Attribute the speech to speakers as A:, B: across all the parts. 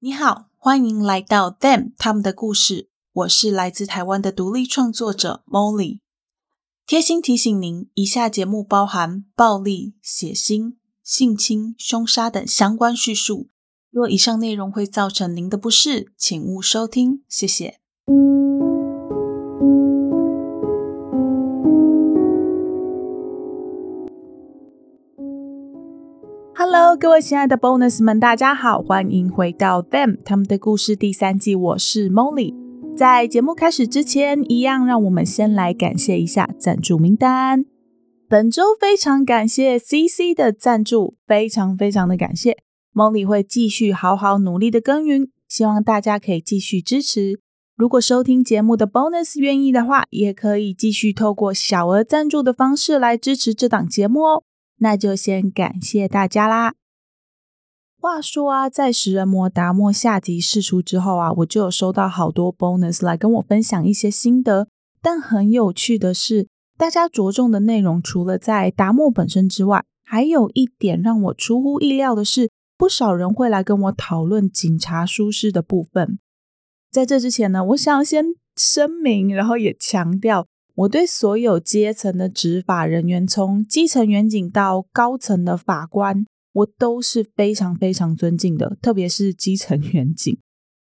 A: 你好，欢迎来到 Them 他们的故事。我是来自台湾的独立创作者 Molly。贴心提醒您，以下节目包含暴力、血腥、性侵、凶杀等相关叙述。若以上内容会造成您的不适，请勿收听。谢谢。各位亲爱的 Bonus 们，大家好，欢迎回到 Them 他们的故事第三季。我是 Molly。在节目开始之前，一样让我们先来感谢一下赞助名单。本周非常感谢 CC 的赞助，非常非常的感谢。Molly 会继续好好努力的耕耘，希望大家可以继续支持。如果收听节目的 Bonus 愿意的话，也可以继续透过小额赞助的方式来支持这档节目哦。那就先感谢大家啦。话说啊，在食人魔达莫下集释出之后啊，我就有收到好多 bonus 来跟我分享一些心得。但很有趣的是，大家着重的内容除了在达莫本身之外，还有一点让我出乎意料的是，不少人会来跟我讨论警察舒适的部分。在这之前呢，我想先声明，然后也强调。我对所有阶层的执法人员，从基层员警到高层的法官，我都是非常非常尊敬的。特别是基层 员警，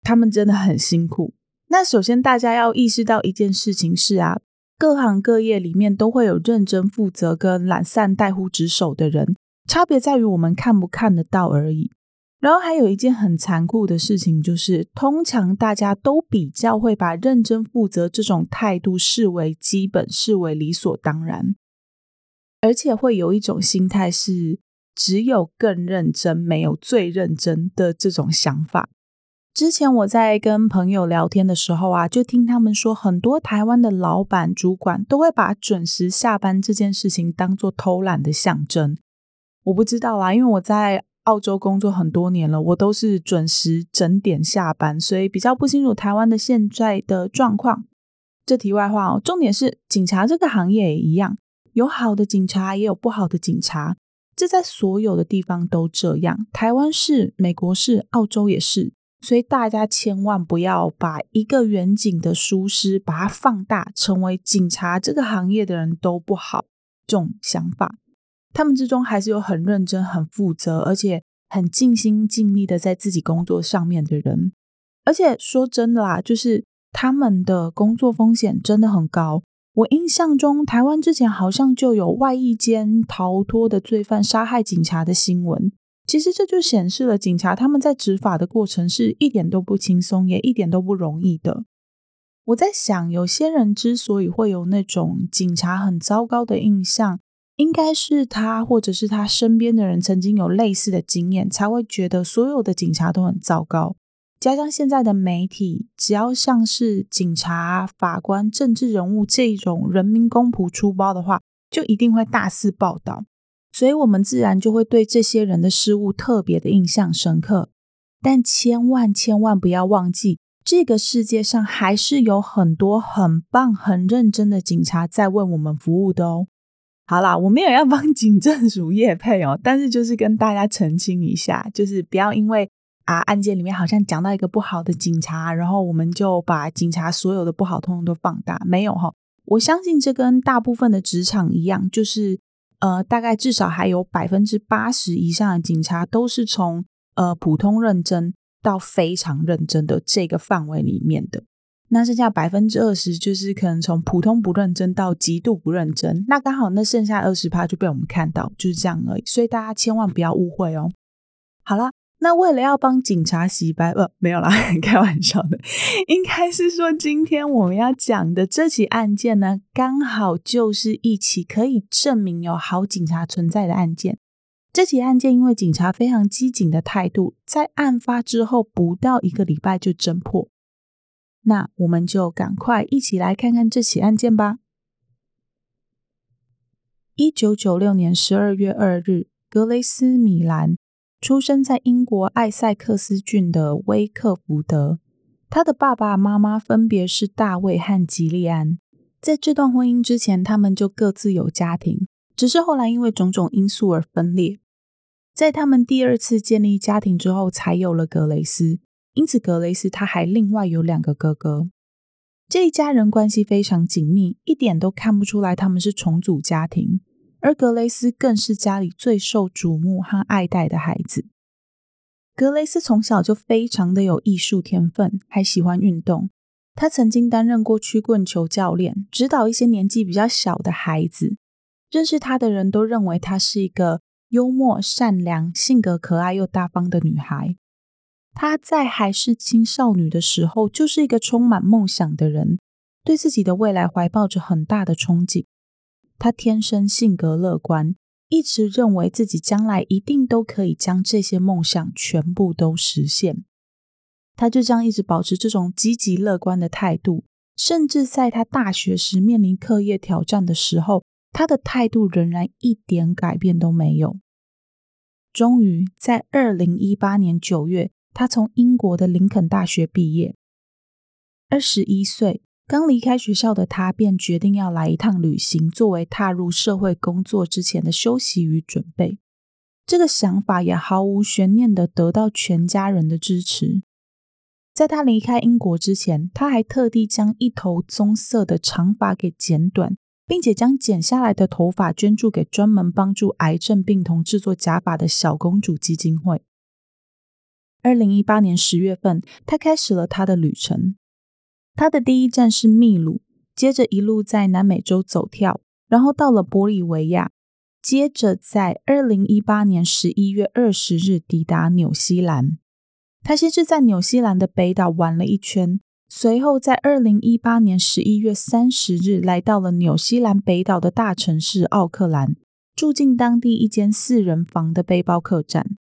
A: 他们真的很辛苦。那首先，大家要意识到一件事情是啊，各行各业里面都会有认真负责跟懒散怠忽职守的人，差别在于我们看不看得到而已。然后还有一件很残酷的事情，就是通常大家都比较会把认真负责这种态度视为基本，视为理所当然，而且会有一种心态是只有更认真，没有最认真的这种想法。之前我在跟朋友聊天的时候啊，就听他们说，很多台湾的老板、主管都会把准时下班这件事情当做偷懒的象征。我不知道啦，因为我在。澳洲工作很多年了，我都是准时整点下班，所以比较不清楚台湾的现在的状况。这题外话哦，重点是警察这个行业也一样，有好的警察，也有不好的警察，这在所有的地方都这样。台湾是，美国是，澳洲也是，所以大家千万不要把一个远景的疏失把它放大，成为警察这个行业的人都不好这种想法。他们之中还是有很认真、很负责，而且很尽心尽力的在自己工作上面的人。而且说真的啦，就是他们的工作风险真的很高。我印象中，台湾之前好像就有外役间逃脱的罪犯杀害警察的新闻。其实这就显示了警察他们在执法的过程是一点都不轻松，也一点都不容易的。我在想，有些人之所以会有那种警察很糟糕的印象，应该是他，或者是他身边的人曾经有类似的经验，才会觉得所有的警察都很糟糕。加上现在的媒体，只要像是警察、法官、政治人物这种人民公仆出包的话，就一定会大肆报道，所以我们自然就会对这些人的失误特别的印象深刻。但千万千万不要忘记，这个世界上还是有很多很棒、很认真的警察在为我们服务的哦。好啦，我没有要帮 警政署业配哦，但是就是跟大家澄清一下，就是不要因为啊案件里面好像讲到一个不好的警察，然后我们就把警察所有的不好通通都放大，没有哈。我相信这跟大部分的职场一样，就是呃大概至少还有百分之八十以上的警察都是从呃普通认真到非常认真的这个范围里面的。那剩下百分之二十，就是可能从普通不认真到极度不认真。那刚好那剩下二十趴就被我们看到，就是这样而已。所以大家千万不要误会哦。好啦，那为了要帮警察洗白，呃，没有啦，开玩笑的。应该是说，今天我们要讲的这起案件呢，刚好就是一起可以证明有好警察存在的案件。这起案件因为警察非常机警的态度，在案发之后不到一个礼拜就侦破。那我们就赶快一起来看看这起案件吧。一九九六年十二月二日，格雷斯·米兰出生在英国艾塞克斯郡的威克福德。他的爸爸妈妈分别是大卫和吉利安。在这段婚姻之前，他们就各自有家庭，只是后来因为种种因素而分裂。在他们第二次建立家庭之后，才有了格雷斯。因此格雷斯他还另外有两个哥哥。这一家人关系非常紧密，一点都看不出来他们是重组家庭。而格雷斯更是家里最受瞩目和爱戴的孩子。格雷斯从小就非常的有艺术天分，还喜欢运动。他曾经担任过曲棍球教练，指导一些年纪比较小的孩子。认识他的人都认为她是一个幽默、善良、性格可爱又大方的女孩。她在还是青少女的时候，就是一个充满梦想的人，对自己的未来怀抱着很大的憧憬。她天生性格乐观，一直认为自己将来一定都可以将这些梦想全部都实现。她就这样一直保持这种积极乐观的态度，甚至在她大学时面临课业挑战的时候，她的态度仍然一点改变都没有。终于在二零一八年九月。他从英国的林肯大学毕业，二十一岁，刚离开学校的他便决定要来一趟旅行，作为踏入社会工作之前的休息与准备。这个想法也毫无悬念地得到全家人的支持。在他离开英国之前，他还特地将一头棕色的长发给剪短，并且将剪下来的头发捐助给专门帮助癌症病童制作假发的小公主基金会。二零一八年十月份，他开始了他的旅程。他的第一站是秘鲁，接着一路在南美洲走跳，然后到了玻利维亚，接着在二零一八年十一月二十日抵达纽西兰。他先是在纽西兰的北岛玩了一圈，随后在二零一八年十一月三十日来到了纽西兰北岛的大城市奥克兰，住进当地一间四人房的背包客栈。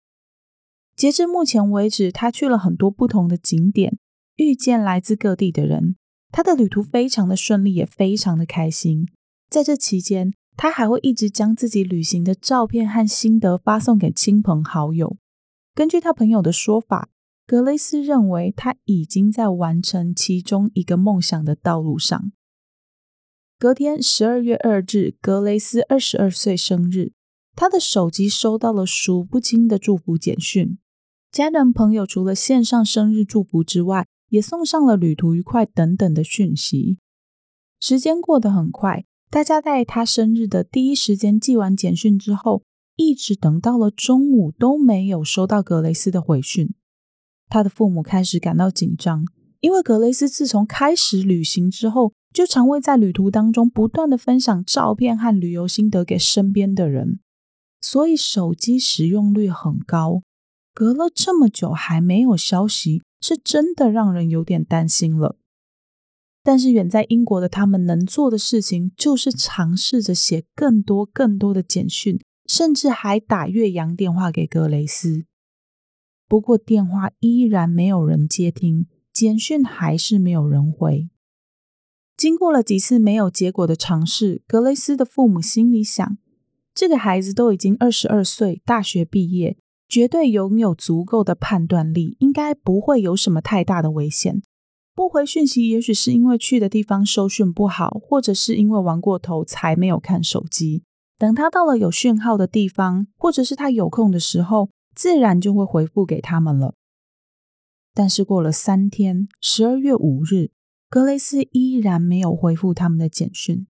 A: 截至目前为止，他去了很多不同的景点，遇见来自各地的人。他的旅途非常的顺利，也非常的开心。在这期间，他还会一直将自己旅行的照片和心得发送给亲朋好友。根据他朋友的说法，格雷斯认为他已经在完成其中一个梦想的道路上。隔天，十二月二日，格雷斯二十二岁生日，他的手机收到了数不清的祝福简讯。家人朋友除了献上生日祝福之外，也送上了旅途愉快等等的讯息。时间过得很快，大家在他生日的第一时间寄完简讯之后，一直等到了中午都没有收到格雷斯的回讯。他的父母开始感到紧张，因为格雷斯自从开始旅行之后，就常会在旅途当中不断的分享照片和旅游心得给身边的人，所以手机使用率很高。隔了这么久还没有消息，是真的让人有点担心了。但是远在英国的他们能做的事情，就是尝试着写更多更多的简讯，甚至还打越洋电话给格雷斯。不过电话依然没有人接听，简讯还是没有人回。经过了几次没有结果的尝试，格雷斯的父母心里想：这个孩子都已经二十二岁，大学毕业。绝对拥有足够的判断力，应该不会有什么太大的危险。不回讯息，也许是因为去的地方收讯不好，或者是因为玩过头才没有看手机。等他到了有讯号的地方，或者是他有空的时候，自然就会回复给他们了。但是过了三天，十二月五日，格雷斯依然没有回复他们的简讯。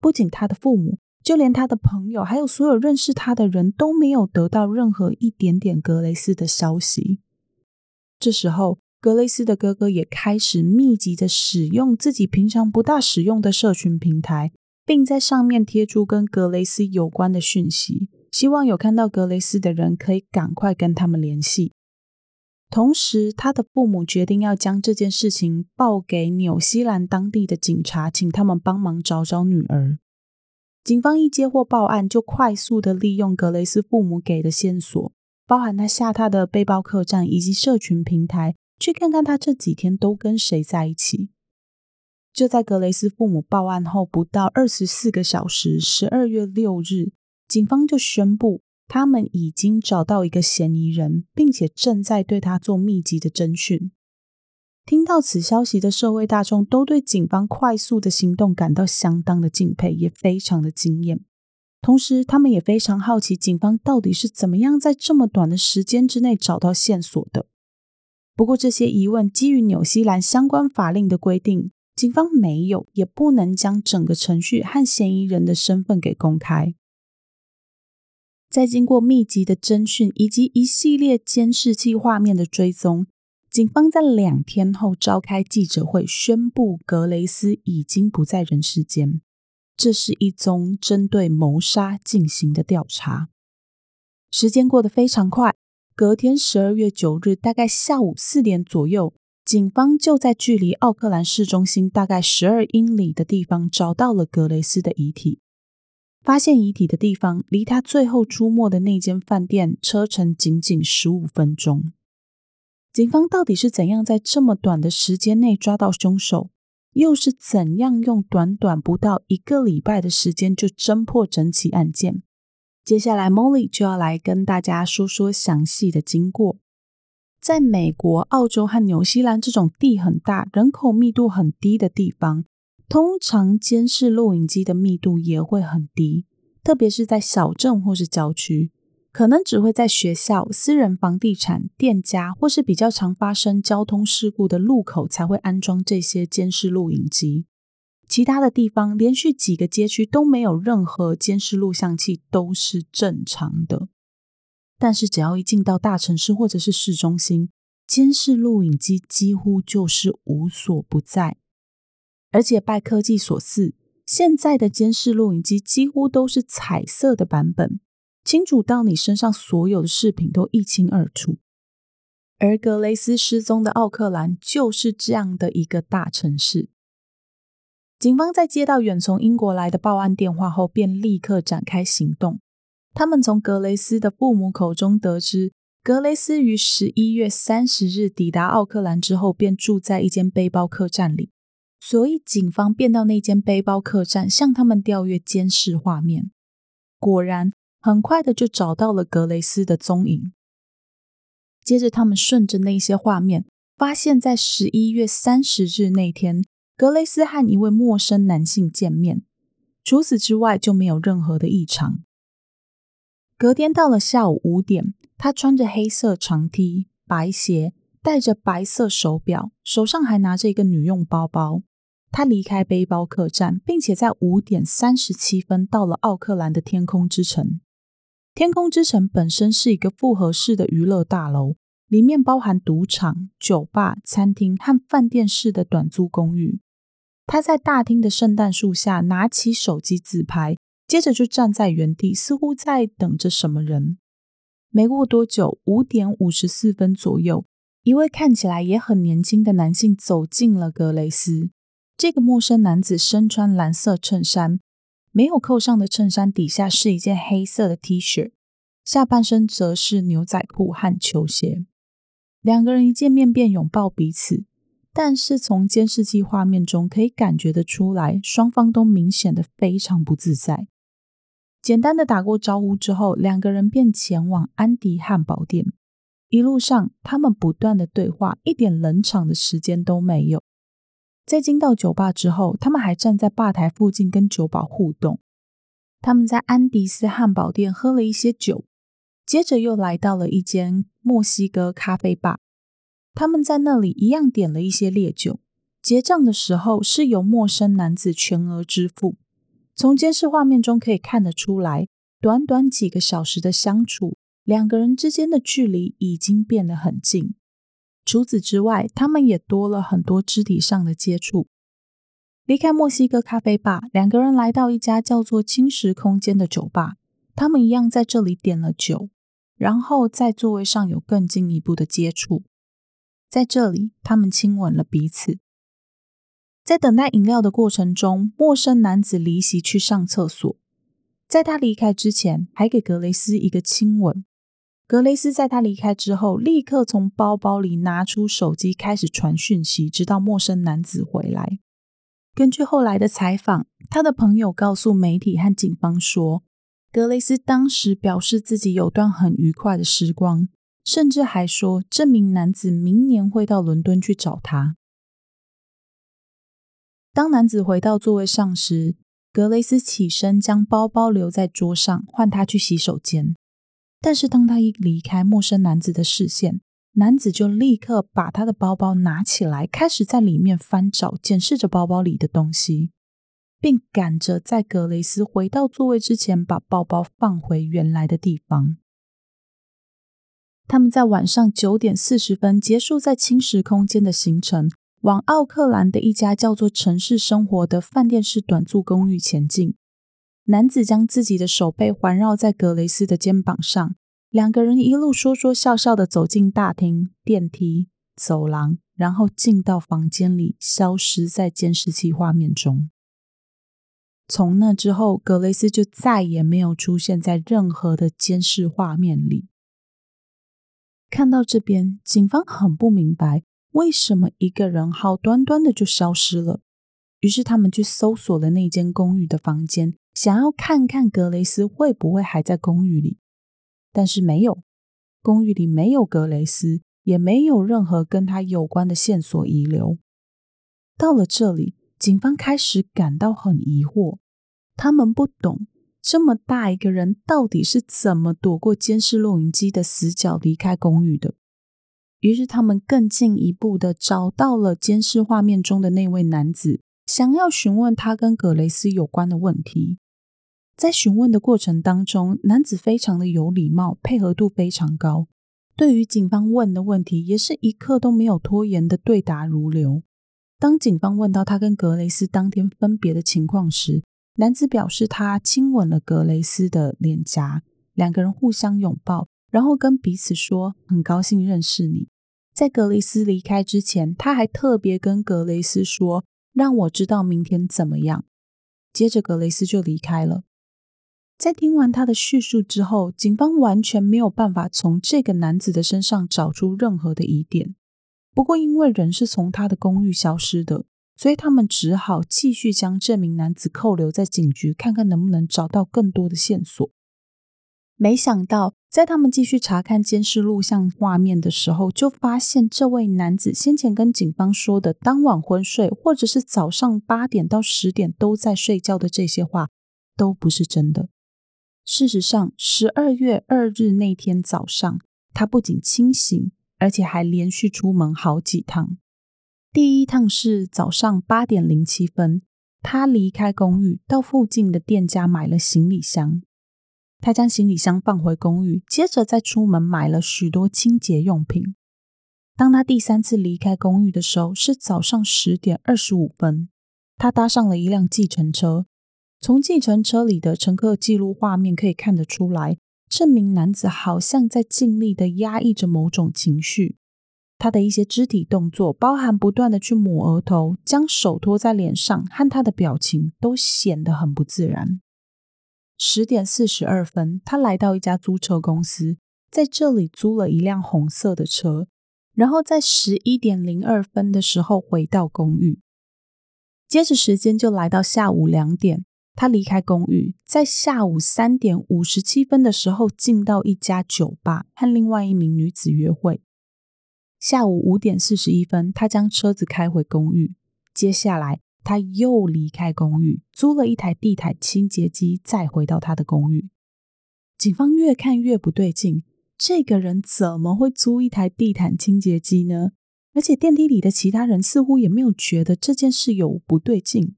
A: 不仅他的父母。就连他的朋友，还有所有认识他的人都没有得到任何一点点格雷斯的消息。这时候，格雷斯的哥哥也开始密集的使用自己平常不大使用的社群平台，并在上面贴出跟格雷斯有关的讯息，希望有看到格雷斯的人可以赶快跟他们联系。同时，他的父母决定要将这件事情报给纽西兰当地的警察，请他们帮忙找找女儿。警方一接获报案，就快速的利用格雷斯父母给的线索，包含他下榻的背包客栈以及社群平台，去看看他这几天都跟谁在一起。就在格雷斯父母报案后不到二十四个小时，十二月六日，警方就宣布他们已经找到一个嫌疑人，并且正在对他做密集的侦讯。听到此消息的社会大众都对警方快速的行动感到相当的敬佩，也非常的惊艳。同时，他们也非常好奇警方到底是怎么样在这么短的时间之内找到线索的。不过这些疑问基于纽西兰相关法令的规定，警方没有也不能将整个程序和嫌疑人的身份给公开。在经过密集的侦讯以及一系列监视器画面的追踪，警方在两天后召开记者会，宣布格雷斯已经不在人世间。这是一宗针对谋杀进行的调查。时间过得非常快，隔天十二月九日，大概下午四点左右，警方就在距离奥克兰市中心大概十二英里的地方找到了格雷斯的遗体。发现遗体的地方离他最后出没的那间饭店车程仅仅十五分钟。警方到底是怎样在这么短的时间内抓到凶手？又是怎样用短短不到一个礼拜的时间就侦破整起案件？接下来，Molly 就要来跟大家说说详细的经过。在美国、澳洲和纽西兰这种地很大、人口密度很低的地方。通常监视录影机的密度也会很低，特别是在小镇或是郊区，可能只会在学校、私人房地产、店家或是比较常发生交通事故的路口才会安装这些监视录影机。其他的地方，连续几个街区都没有任何监视录像器都是正常的。但是只要一进到大城市或者是市中心，监视录影机几乎就是无所不在。而且拜科技所赐，现在的监视录影机几乎都是彩色的版本，清楚到你身上所有的饰品都一清二楚。而格雷斯失踪的奥克兰就是这样的一个大城市。警方在接到远从英国来的报案电话后，便立刻展开行动。他们从格雷斯的父母口中得知，格雷斯于十一月三十日抵达奥克兰之后，便住在一间背包客栈里。所以，警方便到那间背包客栈向他们调阅监视画面。果然，很快的就找到了格雷斯的踪影。接着，他们顺着那些画面，发现，在十一月三十日那天，格雷斯和一位陌生男性见面。除此之外，就没有任何的异常。隔天到了下午五点，他穿着黑色长 T、白鞋，戴着白色手表，手上还拿着一个女用包包。他离开背包客栈，并且在五点三十七分到了奥克兰的天空之城。天空之城本身是一个复合式的娱乐大楼，里面包含赌场、酒吧、餐厅和饭店式的短租公寓。他在大厅的圣诞树下拿起手机自拍，接着就站在原地，似乎在等着什么人。没过多久，五点五十四分左右，一位看起来也很年轻的男性走进了格雷斯。这个陌生男子身穿蓝色衬衫，没有扣上的衬衫底下是一件黑色的 T 恤，下半身则是牛仔裤和球鞋。两个人一见面便拥抱彼此，但是从监视器画面中可以感觉得出来，双方都明显的非常不自在。简单的打过招呼之后，两个人便前往安迪汉堡店。一路上，他们不断的对话，一点冷场的时间都没有。在进到酒吧之后，他们还站在吧台附近跟酒保互动。他们在安迪斯汉堡店喝了一些酒，接着又来到了一间墨西哥咖啡吧。他们在那里一样点了一些烈酒。结账的时候是由陌生男子全额支付。从监视画面中可以看得出来，短短几个小时的相处，两个人之间的距离已经变得很近。除此之外，他们也多了很多肢体上的接触。离开墨西哥咖啡吧，两个人来到一家叫做“轻食空间”的酒吧。他们一样在这里点了酒，然后在座位上有更进一步的接触。在这里，他们亲吻了彼此。在等待饮料的过程中，陌生男子离席去上厕所。在他离开之前，还给格雷斯一个亲吻。格雷斯在他离开之后，立刻从包包里拿出手机，开始传讯息，直到陌生男子回来。根据后来的采访，他的朋友告诉媒体和警方说，格雷斯当时表示自己有段很愉快的时光，甚至还说这名男子明年会到伦敦去找他。当男子回到座位上时，格雷斯起身将包包留在桌上，换他去洗手间。但是当他一离开陌生男子的视线，男子就立刻把他的包包拿起来，开始在里面翻找，检视着包包里的东西，并赶着在格雷斯回到座位之前，把包包放回原来的地方。他们在晚上九点四十分结束在轻时空间的行程，往奥克兰的一家叫做“城市生活”的饭店式短租公寓前进。男子将自己的手背环绕在格雷斯的肩膀上，两个人一路说说笑笑的走进大厅、电梯、走廊，然后进到房间里，消失在监视器画面中。从那之后，格雷斯就再也没有出现在任何的监视画面里。看到这边，警方很不明白为什么一个人好端端的就消失了。于是他们去搜索了那间公寓的房间，想要看看格雷斯会不会还在公寓里。但是没有，公寓里没有格雷斯，也没有任何跟他有关的线索遗留。到了这里，警方开始感到很疑惑，他们不懂。这么大一个人，到底是怎么躲过监视录影机的死角离开公寓的？于是他们更进一步的找到了监视画面中的那位男子，想要询问他跟格雷斯有关的问题。在询问的过程当中，男子非常的有礼貌，配合度非常高，对于警方问的问题，也是一刻都没有拖延的对答如流。当警方问到他跟格雷斯当天分别的情况时，男子表示，他亲吻了格雷斯的脸颊，两个人互相拥抱，然后跟彼此说：“很高兴认识你。”在格雷斯离开之前，他还特别跟格雷斯说：“让我知道明天怎么样。”接着，格雷斯就离开了。在听完他的叙述之后，警方完全没有办法从这个男子的身上找出任何的疑点。不过，因为人是从他的公寓消失的。所以他们只好继续将这名男子扣留在警局，看看能不能找到更多的线索。没想到，在他们继续查看监视录像画面的时候，就发现这位男子先前跟警方说的当晚昏睡，或者是早上八点到十点都在睡觉的这些话，都不是真的。事实上，十二月二日那天早上，他不仅清醒，而且还连续出门好几趟。第一趟是早上八点零七分，他离开公寓，到附近的店家买了行李箱。他将行李箱放回公寓，接着再出门买了许多清洁用品。当他第三次离开公寓的时候，是早上十点二十五分，他搭上了一辆计程车。从计程车里的乘客记录画面可以看得出来，这名男子好像在尽力的压抑着某种情绪。他的一些肢体动作，包含不断的去抹额头、将手托在脸上，和他的表情都显得很不自然。十点四十二分，他来到一家租车公司，在这里租了一辆红色的车，然后在十一点零二分的时候回到公寓。接着时间就来到下午两点，他离开公寓，在下午三点五十七分的时候进到一家酒吧，和另外一名女子约会。下午五点四十一分，他将车子开回公寓。接下来，他又离开公寓，租了一台地毯清洁机，再回到他的公寓。警方越看越不对劲，这个人怎么会租一台地毯清洁机呢？而且电梯里的其他人似乎也没有觉得这件事有不对劲。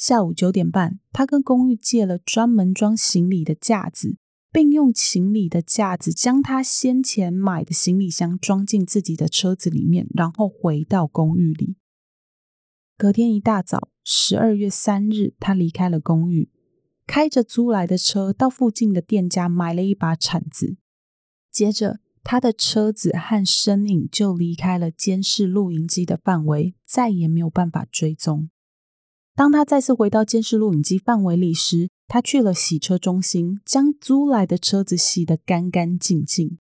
A: 下午九点半，他跟公寓借了专门装行李的架子。并用行李的架子将他先前买的行李箱装进自己的车子里面，然后回到公寓里。隔天一大早，十二月三日，他离开了公寓，开着租来的车到附近的店家买了一把铲子。接着，他的车子和身影就离开了监视录影机的范围，再也没有办法追踪。当他再次回到监视录影机范围里时，他去了洗车中心，将租来的车子洗得干干净净。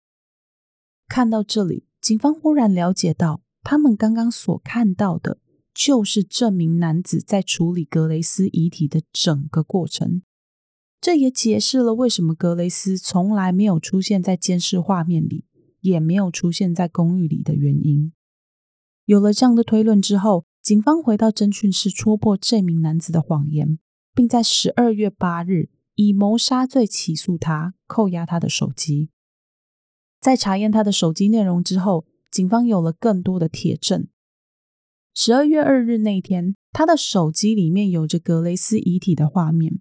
A: 看到这里，警方忽然了解到，他们刚刚所看到的，就是这名男子在处理格雷斯遗体的整个过程。这也解释了为什么格雷斯从来没有出现在监视画面里，也没有出现在公寓里的原因。有了这样的推论之后，警方回到侦讯室，戳破这名男子的谎言。并在十二月八日以谋杀罪起诉他，扣押他的手机。在查验他的手机内容之后，警方有了更多的铁证。十二月二日那天，他的手机里面有着格雷斯遗体的画面。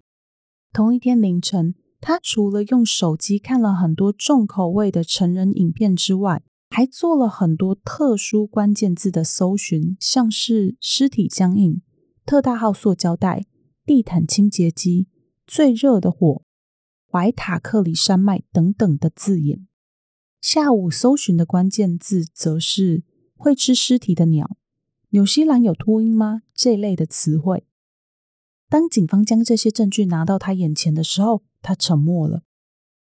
A: 同一天凌晨，他除了用手机看了很多重口味的成人影片之外，还做了很多特殊关键字的搜寻，像是尸体僵硬、特大号塑胶袋、地毯清洁机、最热的火、怀塔克里山脉等等的字眼。下午搜寻的关键字则是会吃尸体的鸟、纽西兰有秃鹰吗？这类的词汇。当警方将这些证据拿到他眼前的时候，他沉默了。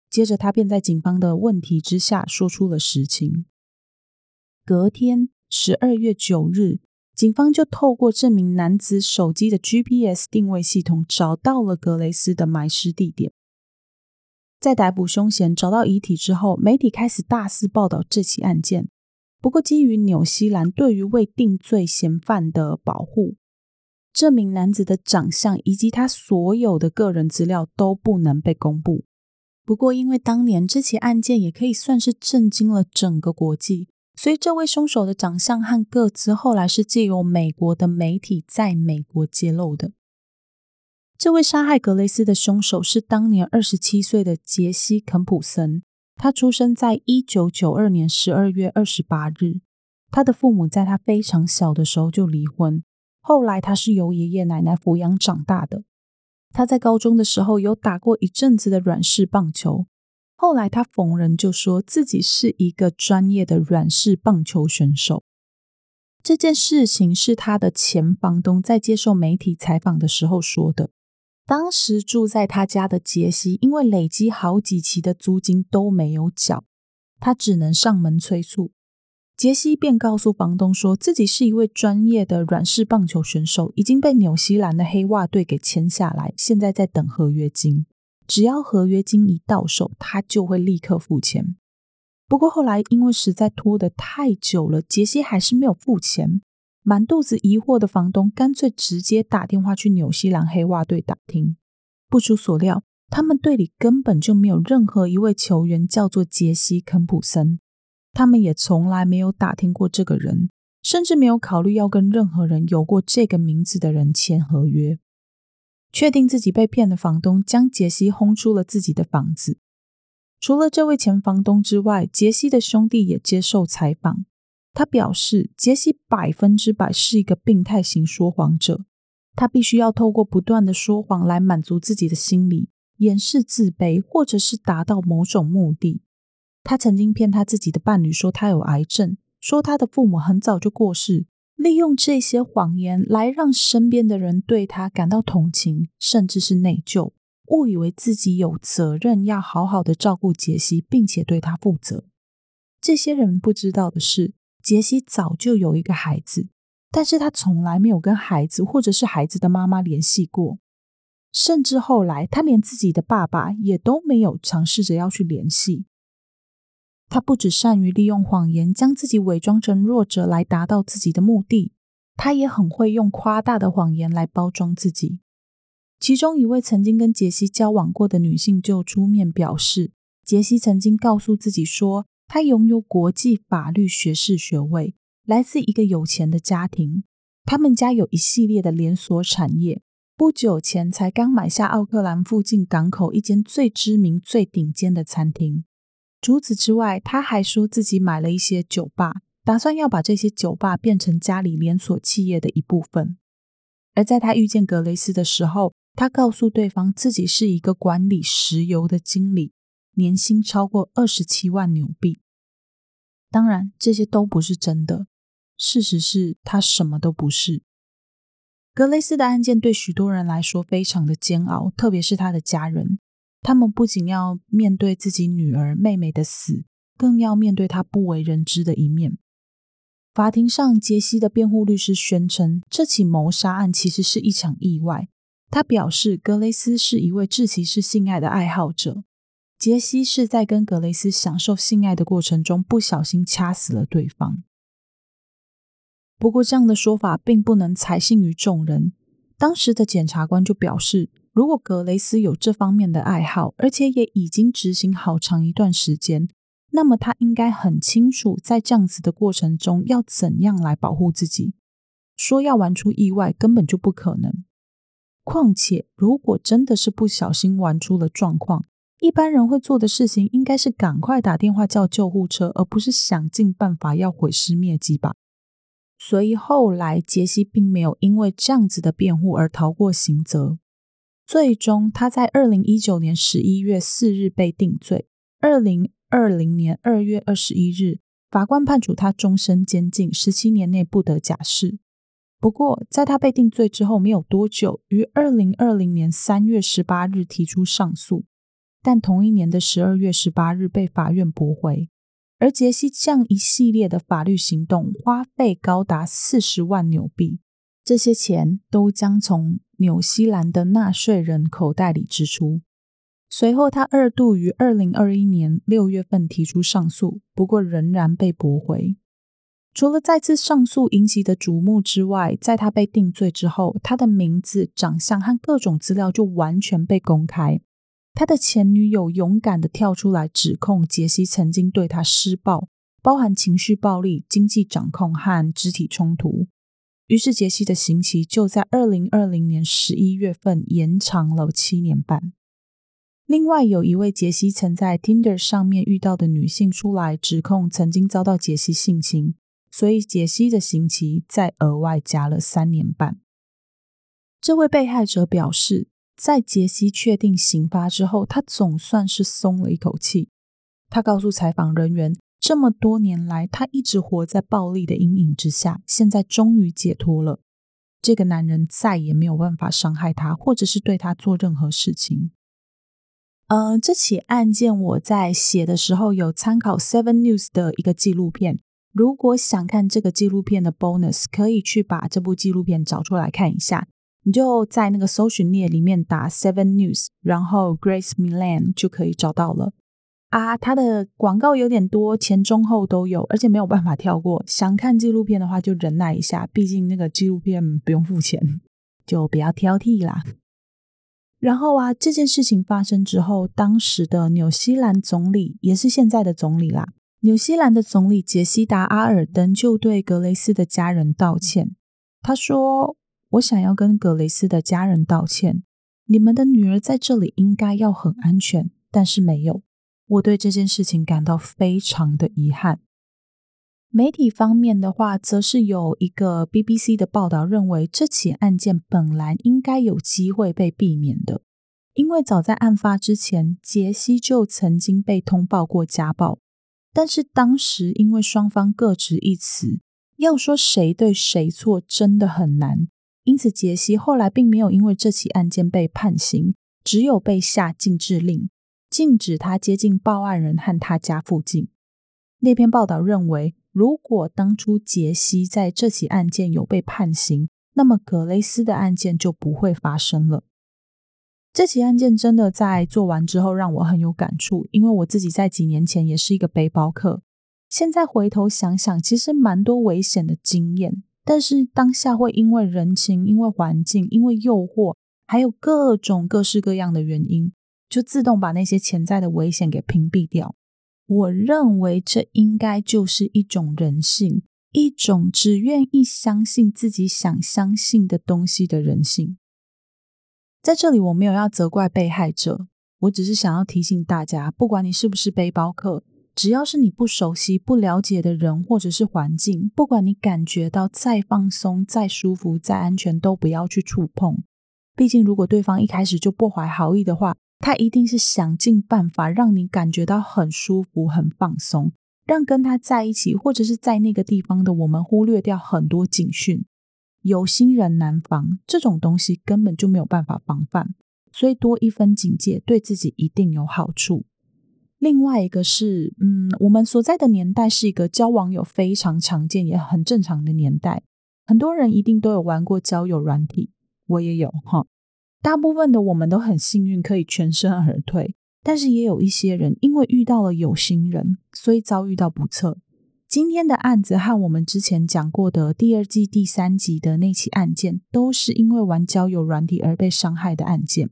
A: 接着，他便在警方的问题之下说出了实情。隔天，十二月九日，警方就透过这名男子手机的 GPS 定位系统，找到了格雷斯的埋尸地点。在逮捕凶嫌、找到遗体之后，媒体开始大肆报道这起案件。不过，基于纽西兰对于未定罪嫌犯的保护，这名男子的长相以及他所有的个人资料都不能被公布。不过，因为当年这起案件也可以算是震惊了整个国际，所以这位凶手的长相和个资后来是借由美国的媒体在美国揭露的。这位杀害格雷斯的凶手是当年二十七岁的杰西·肯普森。他出生在一九九二年十二月二十八日。他的父母在他非常小的时候就离婚，后来他是由爷爷奶奶抚养长大的。他在高中的时候有打过一阵子的软式棒球，后来他逢人就说自己是一个专业的软式棒球选手。这件事情是他的前房东在接受媒体采访的时候说的。当时住在他家的杰西，因为累积好几期的租金都没有缴，他只能上门催促。杰西便告诉房东说，自己是一位专业的软式棒球选手，已经被纽西兰的黑袜队给签下来，现在在等合约金。只要合约金一到手，他就会立刻付钱。不过后来因为实在拖得太久了，杰西还是没有付钱。满肚子疑惑的房东干脆直接打电话去纽西兰黑袜队打听。不出所料，他们队里根本就没有任何一位球员叫做杰西·肯普森，他们也从来没有打听过这个人，甚至没有考虑要跟任何人有过这个名字的人签合约。确定自己被骗的房东将杰西轰出了自己的房子。除了这位前房东之外，杰西的兄弟也接受采访。他表示，杰西百分之百是一个病态型说谎者。他必须要透过不断的说谎来满足自己的心理，掩饰自卑，或者是达到某种目的。他曾经骗他自己的伴侣说他有癌症，说他的父母很早就过世，利用这些谎言来让身边的人对他感到同情，甚至是内疚，误以为自己有责任要好好的照顾杰西，并且对他负责。这些人不知道的是，杰西早就有一个孩子，但是他从来没有跟孩子或者是孩子的妈妈联系过，甚至后来他连自己的爸爸也都没有尝试着要去联系。他不只善于利用谎言将自己伪装成弱者来达到自己的目的，他也很会用夸大的谎言来包装自己。其中一位曾经跟杰西交往过的女性就出面表示，杰西曾经告诉自己说，他拥有国际法律学士学位，来自一个有钱的家庭。他们家有一系列的连锁产业，不久前才刚买下奥克兰附近港口一间最知名、最顶尖的餐厅。除此之外，他还说自己买了一些酒吧，打算要把这些酒吧变成家里连锁企业的一部分。而在他遇见格雷斯的时候，他告诉对方自己是一个管理石油的经理。年薪超过二十七万纽币。当然，这些都不是真的。事实是他什么都不是。格雷斯的案件对许多人来说非常的煎熬，特别是他的家人。他们不仅要面对自己女儿、妹妹的死，更要面对他不为人知的一面。法庭上，杰西的辩护律师宣称，这起谋杀案其实是一场意外。他表示，格雷斯是一位窒息式性爱的爱好者。杰西是在跟格雷斯享受性爱的过程中不小心掐死了对方。不过，这样的说法并不能采信于众人。当时的检察官就表示，如果格雷斯有这方面的爱好，而且也已经执行好长一段时间，那么他应该很清楚，在这样子的过程中要怎样来保护自己。说要玩出意外，根本就不可能。况且，如果真的是不小心玩出了状况，一般人会做的事情应该是赶快打电话叫救护车，而不是想尽办法要毁尸灭迹吧。所以后来杰西并没有因为这样子的辩护而逃过刑责。最终，他在二零一九年十一月四日被定罪。二零二零年二月二十一日，法官判处他终身监禁，十七年内不得假释。不过，在他被定罪之后没有多久，于二零二零年三月十八日提出上诉，但同一年的十二月十八日被法院驳回。而杰西这样一系列的法律行动花费高达四十万纽币，这些钱都将从纽西兰的纳税人口袋里支出。随后，他二度于二零二一年六月份提出上诉，不过仍然被驳回。除了再次上诉引起的瞩目之外，在他被定罪之后，他的名字、长相和各种资料就完全被公开。他的前女友勇敢地跳出来指控杰西曾经对他施暴，包含情绪暴力、经济掌控和肢体冲突。于是，杰西的刑期就在二零二零年十一月份延长了七年半。另外，有一位杰西曾在 Tinder 上面遇到的女性出来指控曾经遭到杰西性侵。所以，杰西的刑期再额外加了三年半。这位被害者表示，在杰西确定刑罚之后，他总算是松了一口气。他告诉采访人员，这么多年来，他一直活在暴力的阴影之下，现在终于解脱了。这个男人再也没有办法伤害他，或者是对他做任何事情。呃，这起案件我在写的时候有参考 Seven News 的一个纪录片。如果想看这个纪录片的 bonus，可以去把这部纪录片找出来看一下。你就在那个搜寻列里面打 Seven News，然后 Grace Milan 就可以找到了。啊，它的广告有点多，前中后都有，而且没有办法跳过。想看纪录片的话，就忍耐一下，毕竟那个纪录片不用付钱，就不要挑剔啦。然后啊，这件事情发生之后，当时的纽西兰总理也是现在的总理啦。纽西兰的总理杰西达·阿尔登就对格雷斯的家人道歉。他说：“我想要跟格雷斯的家人道歉，你们的女儿在这里应该要很安全，但是没有。我对这件事情感到非常的遗憾。”媒体方面的话，则是有一个 BBC 的报道认为，这起案件本来应该有机会被避免的，因为早在案发之前，杰西就曾经被通报过家暴。但是当时因为双方各执一词，要说谁对谁错真的很难。因此，杰西后来并没有因为这起案件被判刑，只有被下禁制令，禁止他接近报案人和他家附近。那篇报道认为，如果当初杰西在这起案件有被判刑，那么格雷斯的案件就不会发生了。这起案件真的在做完之后让我很有感触，因为我自己在几年前也是一个背包客。现在回头想想，其实蛮多危险的经验，但是当下会因为人情、因为环境、因为诱惑，还有各种各式各样的原因，就自动把那些潜在的危险给屏蔽掉。我认为这应该就是一种人性，一种只愿意相信自己想相信的东西的人性。在这里，我没有要责怪被害者，我只是想要提醒大家，不管你是不是背包客，只要是你不熟悉、不了解的人或者是环境，不管你感觉到再放松、再舒服、再安全，都不要去触碰。毕竟，如果对方一开始就不怀好意的话，他一定是想尽办法让你感觉到很舒服、很放松，让跟他在一起或者是在那个地方的我们忽略掉很多警讯。有心人难防，这种东西根本就没有办法防范，所以多一分警戒对自己一定有好处。另外一个是，嗯，我们所在的年代是一个交网友非常常见也很正常的年代，很多人一定都有玩过交友软体，我也有哈。大部分的我们都很幸运可以全身而退，但是也有一些人因为遇到了有心人，所以遭遇到不测。今天的案子和我们之前讲过的第二季第三集的那起案件，都是因为玩交友软体而被伤害的案件。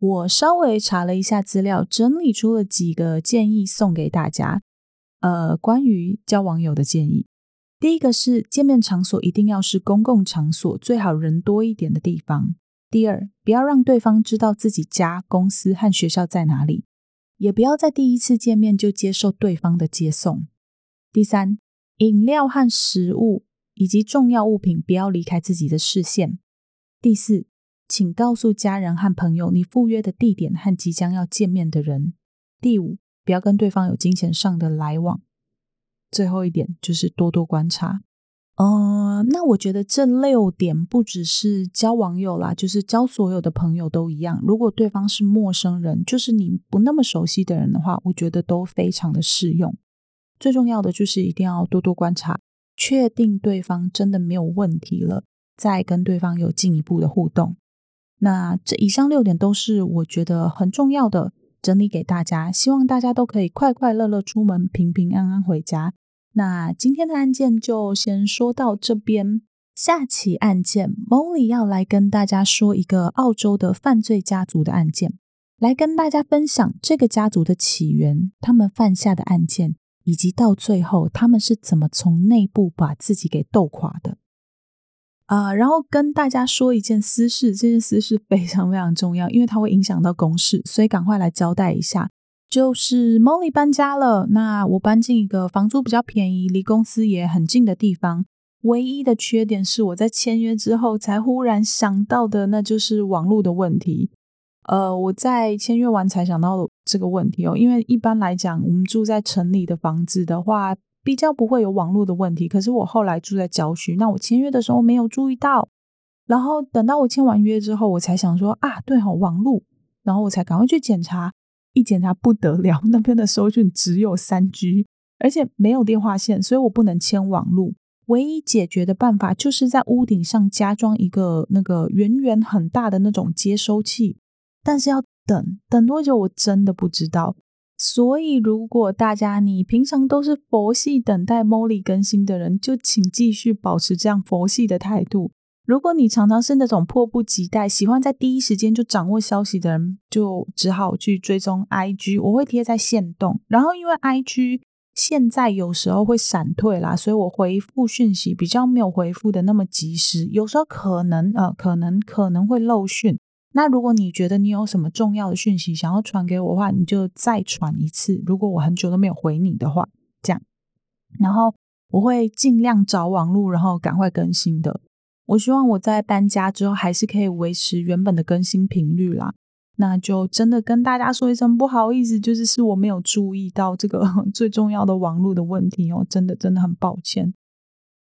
A: 我稍微查了一下资料，整理出了几个建议送给大家。呃，关于交网友的建议，第一个是见面场所一定要是公共场所，最好人多一点的地方。第二，不要让对方知道自己家、公司和学校在哪里，也不要在第一次见面就接受对方的接送。第三，饮料和食物以及重要物品不要离开自己的视线。第四，请告诉家人和朋友你赴约的地点和即将要见面的人。第五，不要跟对方有金钱上的来往。最后一点就是多多观察。呃，那我觉得这六点不只是交网友啦，就是交所有的朋友都一样。如果对方是陌生人，就是你不那么熟悉的人的话，我觉得都非常的适用。最重要的就是一定要多多观察，确定对方真的没有问题了，再跟对方有进一步的互动。那这以上六点都是我觉得很重要的，整理给大家，希望大家都可以快快乐乐出门，平平安安回家。那今天的案件就先说到这边，下期案件，Molly 要来跟大家说一个澳洲的犯罪家族的案件，来跟大家分享这个家族的起源，他们犯下的案件。以及到最后，他们是怎么从内部把自己给斗垮的？啊、然后跟大家说一件私事，这件私事非常非常重要，因为它会影响到公事，所以赶快来交代一下。就是 Molly 搬家了，那我搬进一个房租比较便宜、离公司也很近的地方。唯一的缺点是我在签约之后才忽然想到的，那就是网络的问题。呃，我在签约完才想到这个问题哦，因为一般来讲，我们住在城里的房子的话，比较不会有网络的问题。可是我后来住在郊区，那我签约的时候没有注意到，然后等到我签完约之后，我才想说啊，对哦，网络，然后我才赶快去检查，一检查不得了，那边的收讯只有三 G，而且没有电话线，所以我不能牵网络。唯一解决的办法就是在屋顶上加装一个那个圆圆很大的那种接收器。但是要等等多久，我真的不知道。所以，如果大家你平常都是佛系等待 Molly 更新的人，就请继续保持这样佛系的态度。如果你常常是那种迫不及待、喜欢在第一时间就掌握消息的人，就只好去追踪 IG，我会贴在线动。然后，因为 IG 现在有时候会闪退啦，所以我回复讯息比较没有回复的那么及时，有时候可能呃，可能可能会漏讯。那如果你觉得你有什么重要的讯息想要传给我的话，你就再传一次。如果我很久都没有回你的话，这样，然后我会尽量找网络，然后赶快更新的。我希望我在搬家之后还是可以维持原本的更新频率啦。那就真的跟大家说一声不好意思，就是是我没有注意到这个 最重要的网络的问题哦，真的真的很抱歉。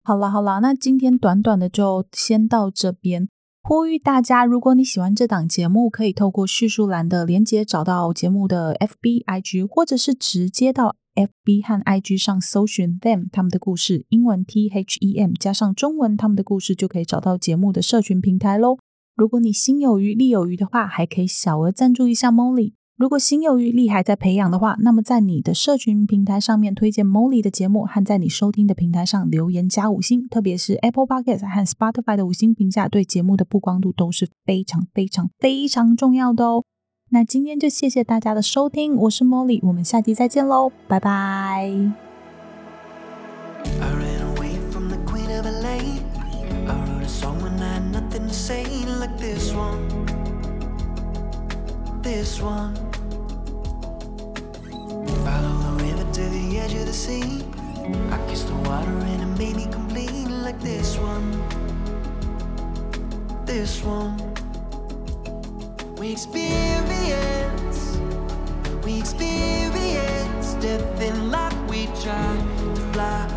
A: 好啦好啦，那今天短短的就先到这边。呼吁大家，如果你喜欢这档节目，可以透过叙述栏的连接找到节目的 FB、IG，或者是直接到 FB 和 IG 上搜寻 them 他们的故事，英文 T H E M 加上中文他们的故事，就可以找到节目的社群平台喽。如果你心有余力有余的话，还可以小额赞助一下 Molly。如果心有余力还在培养的话，那么在你的社群平台上面推荐 Molly 的节目，和在你收听的平台上留言加五星，特别是 Apple Podcast 和 Spotify 的五星评价，对节目的曝光度都是非常非常非常重要的哦。那今天就谢谢大家的收听，我是 Molly，我们下期再见喽，拜拜。
B: We experience, we experience death in life. We try to fly.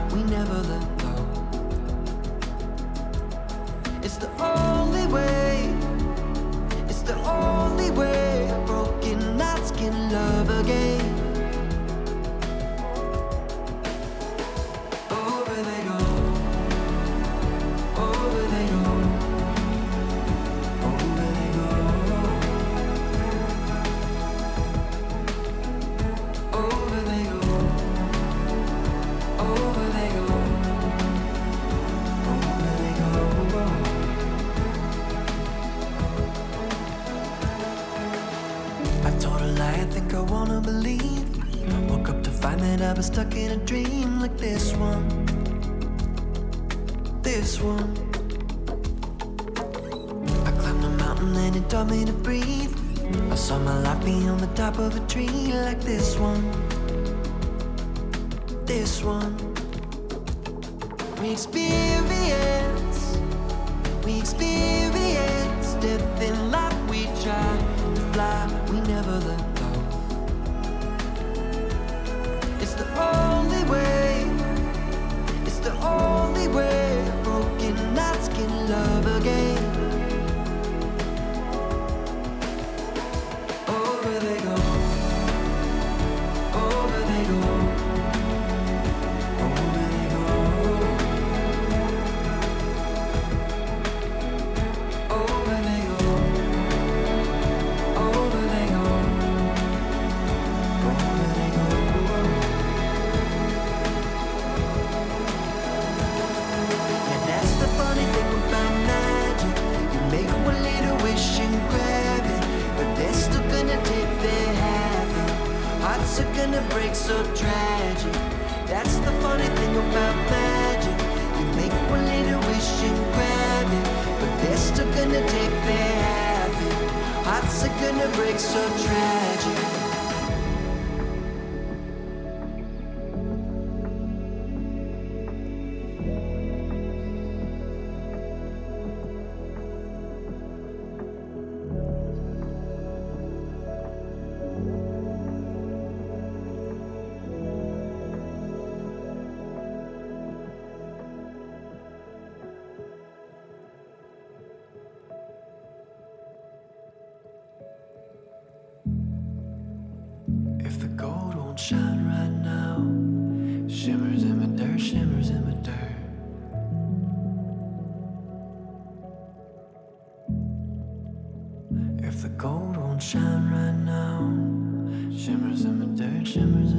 B: Shimmers